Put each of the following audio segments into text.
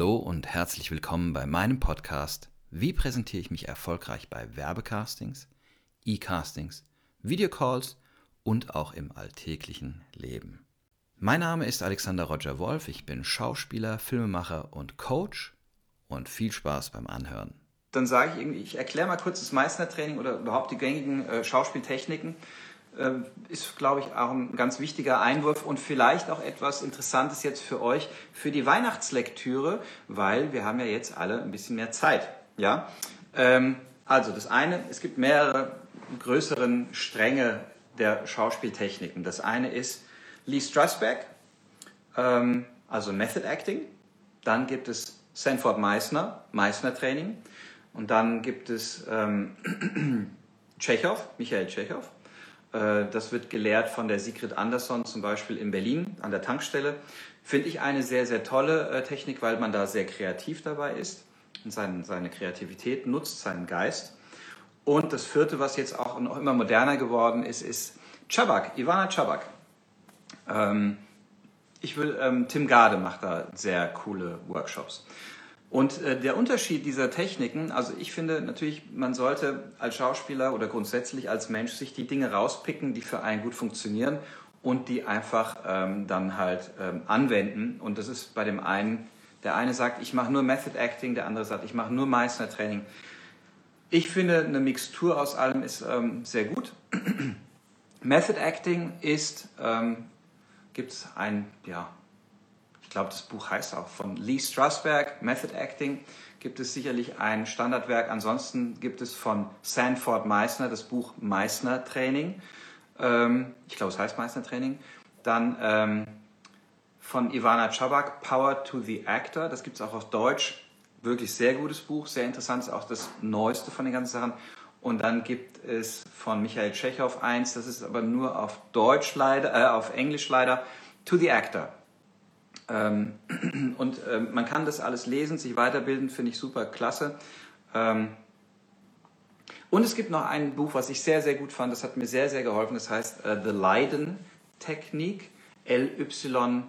Hallo und herzlich willkommen bei meinem Podcast Wie präsentiere ich mich erfolgreich bei Werbecastings, E-Castings, Videocalls und auch im alltäglichen Leben. Mein Name ist Alexander Roger Wolf, ich bin Schauspieler, Filmemacher und Coach und viel Spaß beim Anhören. Dann sage ich irgendwie, ich erkläre mal kurz das Meistertraining oder überhaupt die gängigen äh, Schauspieltechniken ist, glaube ich, auch ein ganz wichtiger Einwurf und vielleicht auch etwas Interessantes jetzt für euch für die Weihnachtslektüre, weil wir haben ja jetzt alle ein bisschen mehr Zeit. Ja? Ähm, also das eine, es gibt mehrere größeren Stränge der Schauspieltechniken. Das eine ist Lee Strasberg, ähm, also Method Acting. Dann gibt es Sanford Meissner, Meissner Training. Und dann gibt es ähm, Tschechow, Michael Tschechow. Äh, das wird gelehrt von der Sigrid Andersson zum Beispiel in Berlin an der Tankstelle. Finde ich eine sehr, sehr tolle äh, Technik, weil man da sehr kreativ dabei ist und seine, Kreativität nutzt, seinen Geist. Und das vierte, was jetzt auch noch immer moderner geworden ist, ist Chabak, Ivana Chabak. Ähm, ich will, ähm, Tim Gade macht da sehr coole Workshops. Und äh, der Unterschied dieser Techniken, also ich finde natürlich, man sollte als Schauspieler oder grundsätzlich als Mensch sich die Dinge rauspicken, die für einen gut funktionieren und die einfach ähm, dann halt ähm, anwenden. Und das ist bei dem einen, der eine sagt, ich mache nur Method Acting, der andere sagt, ich mache nur Meister Training. Ich finde, eine Mixtur aus allem ist ähm, sehr gut. Method Acting ist, ähm, gibt es ein, ja, ich glaube, das Buch heißt auch von Lee Strasberg, Method Acting, gibt es sicherlich ein Standardwerk. Ansonsten gibt es von Sanford Meissner das Buch Meissner Training. Ähm, ich glaube, es heißt Meissner Training. Dann ähm, von Ivana Chabak, Power to the Actor. Das gibt es auch auf Deutsch. Wirklich sehr gutes Buch, sehr interessant, ist auch das neueste von den ganzen Sachen. Und dann gibt es von Michael Tschechow eins, das ist aber nur auf Deutsch leider, äh, auf Englisch leider, To the Actor. Ähm, und ähm, man kann das alles lesen, sich weiterbilden, finde ich super klasse. Ähm, und es gibt noch ein Buch, was ich sehr, sehr gut fand, das hat mir sehr, sehr geholfen, das heißt uh, The Leiden Technik, L-Y-D-O-N,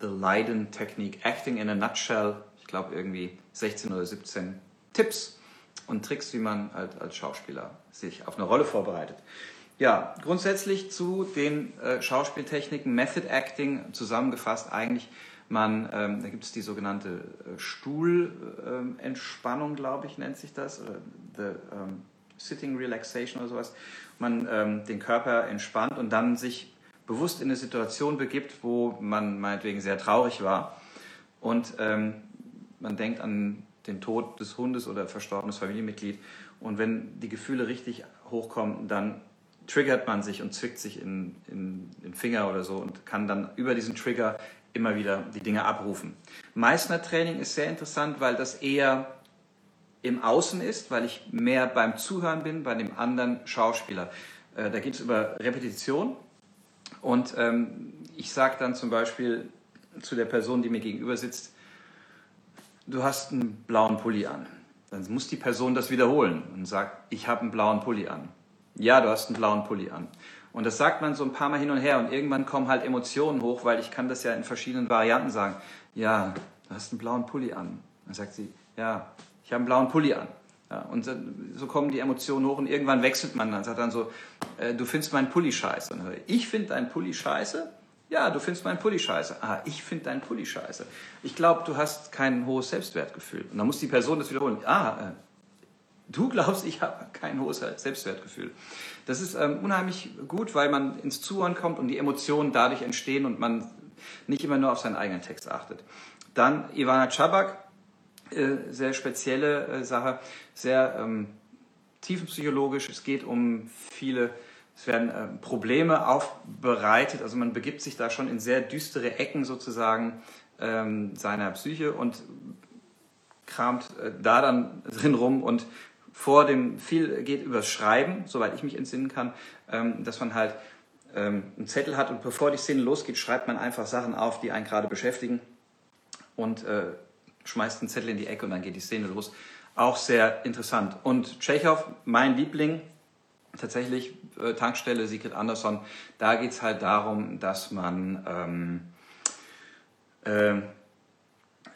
The Leiden Technik, Acting in a Nutshell, ich glaube irgendwie 16 oder 17 Tipps und Tricks, wie man halt als Schauspieler sich auf eine Rolle vorbereitet. Ja, grundsätzlich zu den äh, Schauspieltechniken, Method Acting zusammengefasst eigentlich, man, ähm, da gibt es die sogenannte äh, Stuhlentspannung, ähm, glaube ich, nennt sich das, oder the ähm, Sitting Relaxation oder sowas. Man ähm, den Körper entspannt und dann sich bewusst in eine Situation begibt, wo man meinetwegen sehr traurig war und ähm, man denkt an den Tod des Hundes oder verstorbenes Familienmitglied und wenn die Gefühle richtig hochkommen, dann triggert man sich und zwickt sich in, in den Finger oder so und kann dann über diesen Trigger immer wieder die Dinge abrufen. Meißner Training ist sehr interessant, weil das eher im Außen ist, weil ich mehr beim Zuhören bin, bei dem anderen Schauspieler. Äh, da geht es über Repetition und ähm, ich sage dann zum Beispiel zu der Person, die mir gegenüber sitzt, du hast einen blauen Pulli an. Dann muss die Person das wiederholen und sagt, ich habe einen blauen Pulli an ja, du hast einen blauen Pulli an. Und das sagt man so ein paar Mal hin und her und irgendwann kommen halt Emotionen hoch, weil ich kann das ja in verschiedenen Varianten sagen. Ja, du hast einen blauen Pulli an. Dann sagt sie, ja, ich habe einen blauen Pulli an. Ja, und so kommen die Emotionen hoch und irgendwann wechselt man dann, sagt dann so, äh, du findest meinen Pulli scheiße. Dann ich, ich finde deinen Pulli scheiße? Ja, du findest meinen Pulli scheiße. Ah, ich finde deinen Pulli scheiße. Ich glaube, du hast kein hohes Selbstwertgefühl. Und dann muss die Person das wiederholen. Ah, äh, Du glaubst, ich habe kein hohes Selbstwertgefühl. Das ist ähm, unheimlich gut, weil man ins Zuhören kommt und die Emotionen dadurch entstehen und man nicht immer nur auf seinen eigenen Text achtet. Dann Ivana Chabak, äh, sehr spezielle äh, Sache, sehr ähm, tiefenpsychologisch. Es geht um viele, es werden äh, Probleme aufbereitet, also man begibt sich da schon in sehr düstere Ecken sozusagen ähm, seiner Psyche und kramt äh, da dann drin rum und vor dem, viel geht übers Schreiben, soweit ich mich entsinnen kann, ähm, dass man halt ähm, einen Zettel hat und bevor die Szene losgeht, schreibt man einfach Sachen auf, die einen gerade beschäftigen und äh, schmeißt einen Zettel in die Ecke und dann geht die Szene los. Auch sehr interessant. Und Tschechow, mein Liebling, tatsächlich äh, Tankstelle Sigrid Andersson, da geht es halt darum, dass man ähm, äh,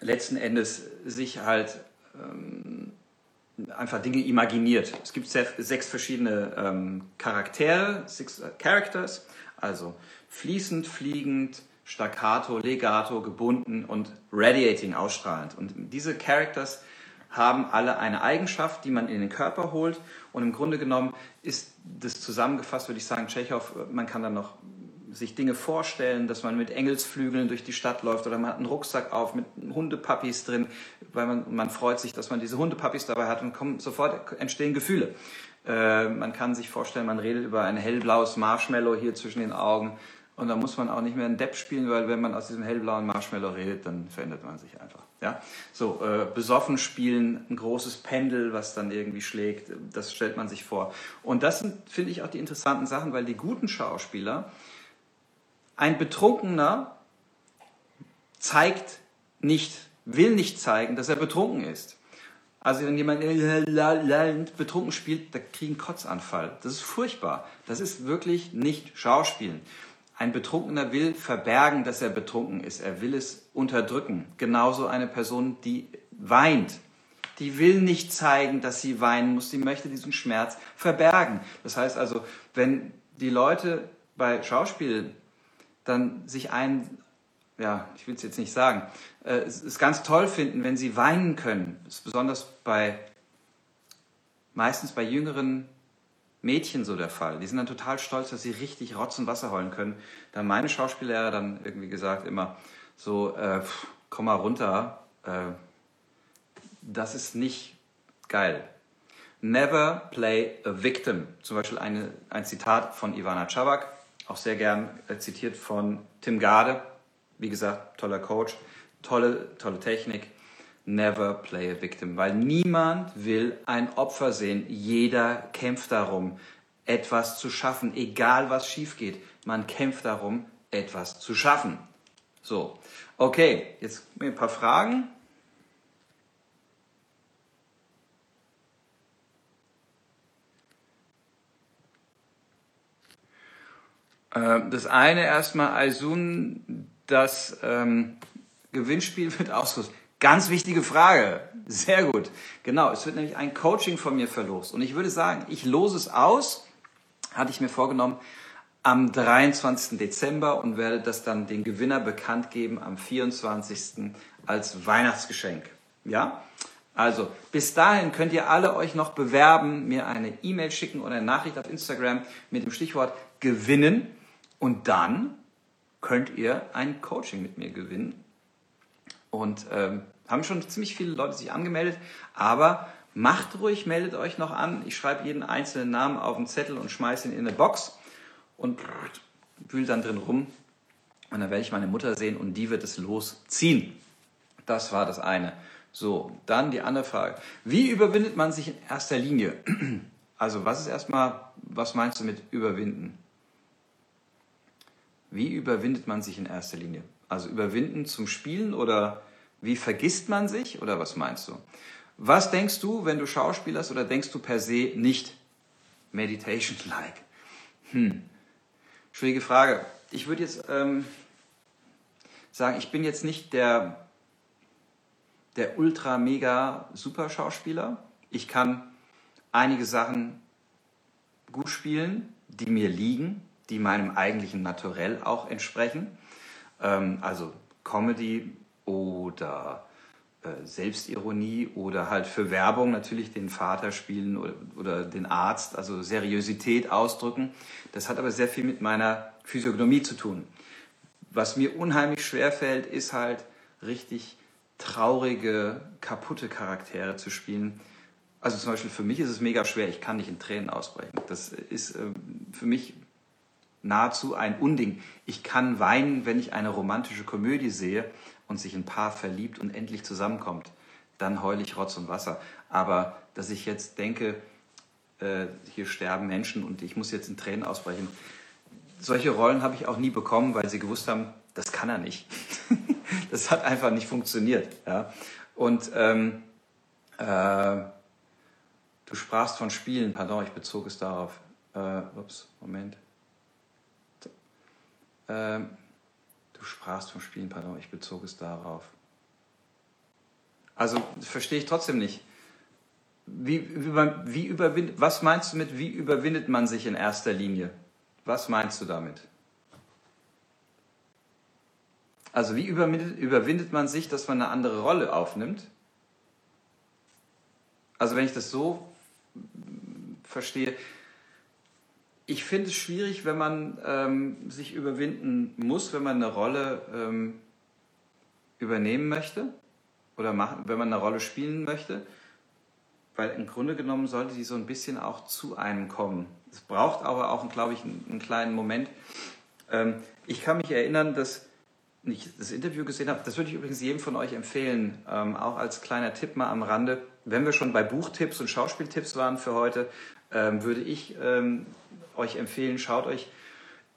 letzten Endes sich halt ähm, einfach Dinge imaginiert. Es gibt sechs verschiedene ähm, Charaktere, six Characters, also fließend, fliegend, staccato, legato, gebunden und radiating, ausstrahlend. Und diese Characters haben alle eine Eigenschaft, die man in den Körper holt. Und im Grunde genommen ist das zusammengefasst, würde ich sagen, Tschechow, man kann dann noch sich Dinge vorstellen, dass man mit Engelsflügeln durch die Stadt läuft oder man hat einen Rucksack auf mit Hundepuppies drin, weil man, man freut sich, dass man diese Hundepuppies dabei hat und kommen, sofort entstehen Gefühle. Äh, man kann sich vorstellen, man redet über ein hellblaues Marshmallow hier zwischen den Augen und da muss man auch nicht mehr einen Depp spielen, weil wenn man aus diesem hellblauen Marshmallow redet, dann verändert man sich einfach. Ja? So, äh, besoffen spielen, ein großes Pendel, was dann irgendwie schlägt, das stellt man sich vor. Und das sind, finde ich, auch die interessanten Sachen, weil die guten Schauspieler, ein Betrunkener zeigt nicht, will nicht zeigen, dass er betrunken ist. Also wenn jemand betrunken spielt, da kriegen Kotzanfall. Das ist furchtbar. Das ist wirklich nicht Schauspielen. Ein Betrunkener will verbergen, dass er betrunken ist. Er will es unterdrücken. Genauso eine Person, die weint. Die will nicht zeigen, dass sie weinen muss. Sie möchte diesen Schmerz verbergen. Das heißt also, wenn die Leute bei Schauspiel dann sich ein, ja, ich will es jetzt nicht sagen, äh, es, es ganz toll finden, wenn sie weinen können. Das ist besonders bei, meistens bei jüngeren Mädchen so der Fall. Die sind dann total stolz, dass sie richtig Rotz und Wasser heulen können. Da haben meine Schauspiellehrer dann irgendwie gesagt immer so, äh, pff, komm mal runter, äh, das ist nicht geil. Never play a victim. Zum Beispiel eine, ein Zitat von Ivana Chavak, auch sehr gern äh, zitiert von Tim Gade. Wie gesagt, toller Coach, tolle, tolle Technik. Never play a victim, weil niemand will ein Opfer sehen. Jeder kämpft darum, etwas zu schaffen, egal was schief geht. Man kämpft darum, etwas zu schaffen. So, okay, jetzt ein paar Fragen. Das eine erstmal, Aisun, das ähm, Gewinnspiel wird ausgerüstet. Ganz wichtige Frage. Sehr gut. Genau, es wird nämlich ein Coaching von mir verlost. Und ich würde sagen, ich lose es aus, hatte ich mir vorgenommen, am 23. Dezember und werde das dann den Gewinner bekannt geben am 24. als Weihnachtsgeschenk. Ja? Also, bis dahin könnt ihr alle euch noch bewerben, mir eine E-Mail schicken oder eine Nachricht auf Instagram mit dem Stichwort gewinnen und dann könnt ihr ein Coaching mit mir gewinnen und ähm, haben schon ziemlich viele Leute sich angemeldet, aber macht ruhig, meldet euch noch an. Ich schreibe jeden einzelnen Namen auf einen Zettel und schmeiße ihn in eine Box und wühle dann drin rum. Und dann werde ich meine Mutter sehen und die wird es losziehen. Das war das eine. So, dann die andere Frage. Wie überwindet man sich in erster Linie? Also, was ist erstmal, was meinst du mit überwinden? Wie überwindet man sich in erster Linie? Also überwinden zum Spielen oder wie vergisst man sich oder was meinst du? Was denkst du, wenn du Schauspielerst oder denkst du per se nicht Meditation-like? Hm. Schwierige Frage. Ich würde jetzt ähm, sagen, ich bin jetzt nicht der, der ultra mega super Schauspieler. Ich kann einige Sachen gut spielen, die mir liegen, die meinem eigentlichen Naturell auch entsprechen. Ähm, also Comedy oder äh, Selbstironie oder halt für Werbung natürlich den Vater spielen oder, oder den Arzt, also Seriosität ausdrücken. Das hat aber sehr viel mit meiner Physiognomie zu tun. Was mir unheimlich schwer fällt, ist halt richtig traurige, kaputte Charaktere zu spielen. Also zum Beispiel für mich ist es mega schwer, ich kann nicht in Tränen ausbrechen. Das ist äh, für mich nahezu ein Unding. Ich kann weinen, wenn ich eine romantische Komödie sehe und sich ein Paar verliebt und endlich zusammenkommt. Dann heule ich Rotz und Wasser. Aber dass ich jetzt denke, äh, hier sterben Menschen und ich muss jetzt in Tränen ausbrechen, solche Rollen habe ich auch nie bekommen, weil sie gewusst haben, das kann er nicht. das hat einfach nicht funktioniert. Ja? Und ähm, äh, du sprachst von Spielen, pardon, ich bezog es darauf. Äh, ups, Moment. Ähm, du sprachst vom Spielen, pardon, ich bezog es darauf. Also verstehe ich trotzdem nicht. Wie, wie, wie überwindet, was meinst du mit, wie überwindet man sich in erster Linie? Was meinst du damit? Also wie überwindet, überwindet man sich, dass man eine andere Rolle aufnimmt? Also wenn ich das so verstehe, ich finde es schwierig, wenn man ähm, sich überwinden muss, wenn man eine Rolle ähm, übernehmen möchte oder machen, wenn man eine Rolle spielen möchte, weil im Grunde genommen sollte die so ein bisschen auch zu einem kommen. Es braucht aber auch, glaube ich, einen, einen kleinen Moment. Ähm, ich kann mich erinnern, dass ich das Interview gesehen habe. Das würde ich übrigens jedem von euch empfehlen, ähm, auch als kleiner Tipp mal am Rande. Wenn wir schon bei Buchtipps und Schauspieltipps waren für heute, ähm, würde ich ähm, euch empfehlen, schaut euch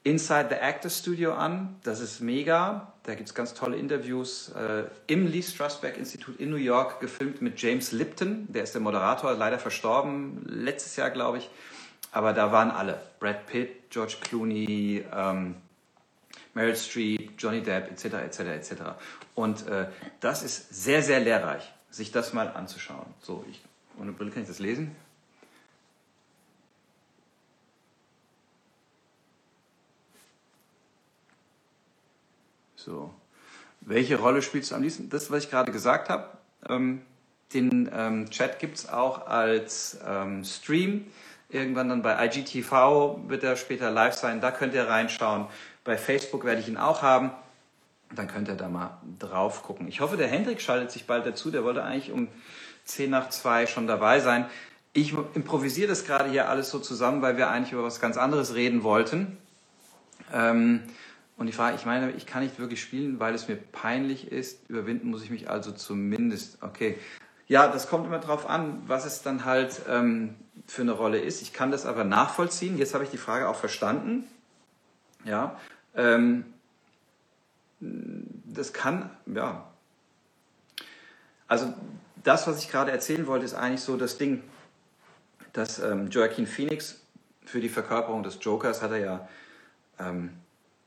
Inside the Actor Studio an. Das ist mega. Da gibt es ganz tolle Interviews äh, im Lee Strasberg Institut in New York, gefilmt mit James Lipton. Der ist der Moderator, leider verstorben, letztes Jahr, glaube ich. Aber da waren alle. Brad Pitt, George Clooney, ähm, Meryl Streep, Johnny Depp, etc., etc., etc. Und äh, das ist sehr, sehr lehrreich, sich das mal anzuschauen. So, ich, ohne Brille kann ich das lesen. So. Welche Rolle spielst du am liebsten? Das, was ich gerade gesagt habe. Ähm, den ähm, Chat gibt es auch als ähm, Stream. Irgendwann dann bei IGTV wird er später live sein. Da könnt ihr reinschauen. Bei Facebook werde ich ihn auch haben. Dann könnt ihr da mal drauf gucken. Ich hoffe, der Hendrik schaltet sich bald dazu. Der wollte eigentlich um 10 nach 2 schon dabei sein. Ich improvisiere das gerade hier alles so zusammen, weil wir eigentlich über was ganz anderes reden wollten. Ähm, und die Frage, ich meine, ich kann nicht wirklich spielen, weil es mir peinlich ist. Überwinden muss ich mich also zumindest. Okay. Ja, das kommt immer drauf an, was es dann halt ähm, für eine Rolle ist. Ich kann das aber nachvollziehen. Jetzt habe ich die Frage auch verstanden. Ja. Ähm, das kann, ja. Also das, was ich gerade erzählen wollte, ist eigentlich so das Ding, dass ähm, Joaquin Phoenix für die Verkörperung des Jokers hat er ja ähm,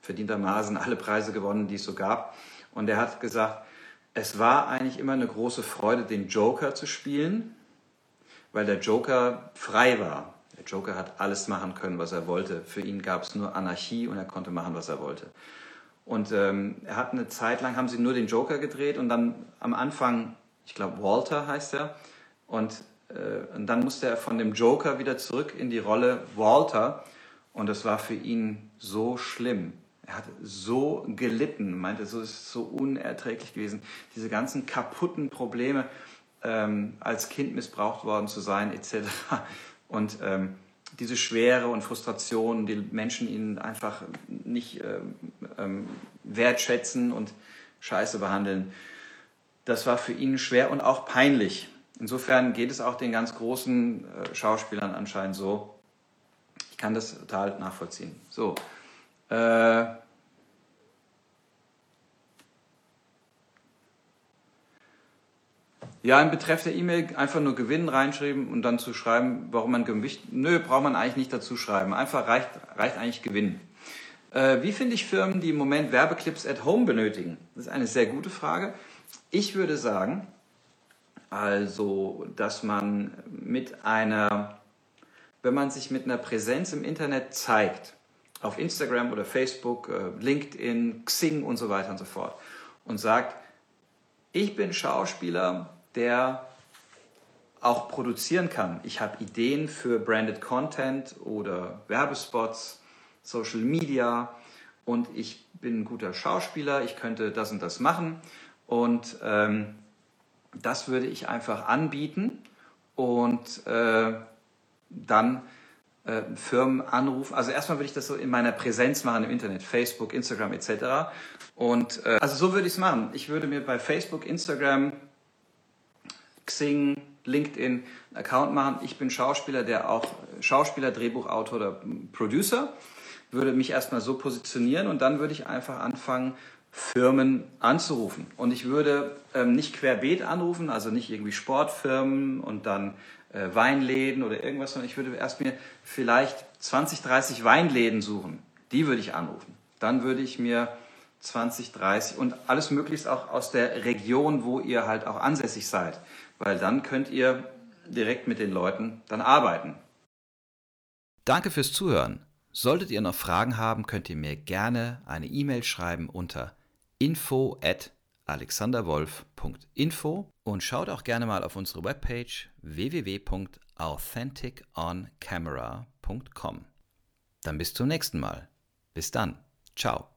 verdientermaßen alle Preise gewonnen, die es so gab. Und er hat gesagt, es war eigentlich immer eine große Freude, den Joker zu spielen, weil der Joker frei war. Der Joker hat alles machen können, was er wollte. Für ihn gab es nur Anarchie und er konnte machen, was er wollte. Und ähm, er hat eine Zeit lang, haben sie nur den Joker gedreht und dann am Anfang, ich glaube Walter heißt er, und, äh, und dann musste er von dem Joker wieder zurück in die Rolle Walter und das war für ihn so schlimm er hat so gelitten, meinte, so ist so unerträglich gewesen. Diese ganzen kaputten Probleme, ähm, als Kind missbraucht worden zu sein, etc. Und ähm, diese Schwere und Frustration, die Menschen ihn einfach nicht ähm, ähm, wertschätzen und scheiße behandeln, das war für ihn schwer und auch peinlich. Insofern geht es auch den ganz großen äh, Schauspielern anscheinend so. Ich kann das total nachvollziehen. So, äh, ja, im Betreff der E-Mail einfach nur Gewinn reinschreiben und dann zu schreiben, warum man Gewicht. Nö, braucht man eigentlich nicht dazu schreiben. Einfach reicht, reicht eigentlich Gewinn. Äh, wie finde ich Firmen, die im Moment Werbeclips at home benötigen? Das ist eine sehr gute Frage. Ich würde sagen, also, dass man mit einer, wenn man sich mit einer Präsenz im Internet zeigt, auf Instagram oder Facebook, äh, LinkedIn, Xing und so weiter und so fort. Und sagt, ich bin Schauspieler, der auch produzieren kann. Ich habe Ideen für Branded Content oder Werbespots, Social Media und ich bin ein guter Schauspieler, ich könnte das und das machen und ähm, das würde ich einfach anbieten und äh, dann äh, Firmen anrufen. Also erstmal würde ich das so in meiner Präsenz machen im Internet, Facebook, Instagram etc. Und äh, also so würde ich es machen. Ich würde mir bei Facebook, Instagram, Xing, LinkedIn einen Account machen. Ich bin Schauspieler, der auch Schauspieler, Drehbuchautor oder Producer. Würde mich erstmal so positionieren und dann würde ich einfach anfangen, Firmen anzurufen. Und ich würde ähm, nicht querbeet anrufen, also nicht irgendwie Sportfirmen und dann äh, Weinläden oder irgendwas, sondern ich würde erst mir vielleicht 20, 30 Weinläden suchen. Die würde ich anrufen. Dann würde ich mir 2030 und alles möglichst auch aus der Region, wo ihr halt auch ansässig seid, weil dann könnt ihr direkt mit den Leuten dann arbeiten. Danke fürs Zuhören. Solltet ihr noch Fragen haben, könnt ihr mir gerne eine E-Mail schreiben unter info alexanderwolf.info und schaut auch gerne mal auf unsere Webpage www.authenticoncamera.com. Dann bis zum nächsten Mal. Bis dann. Ciao.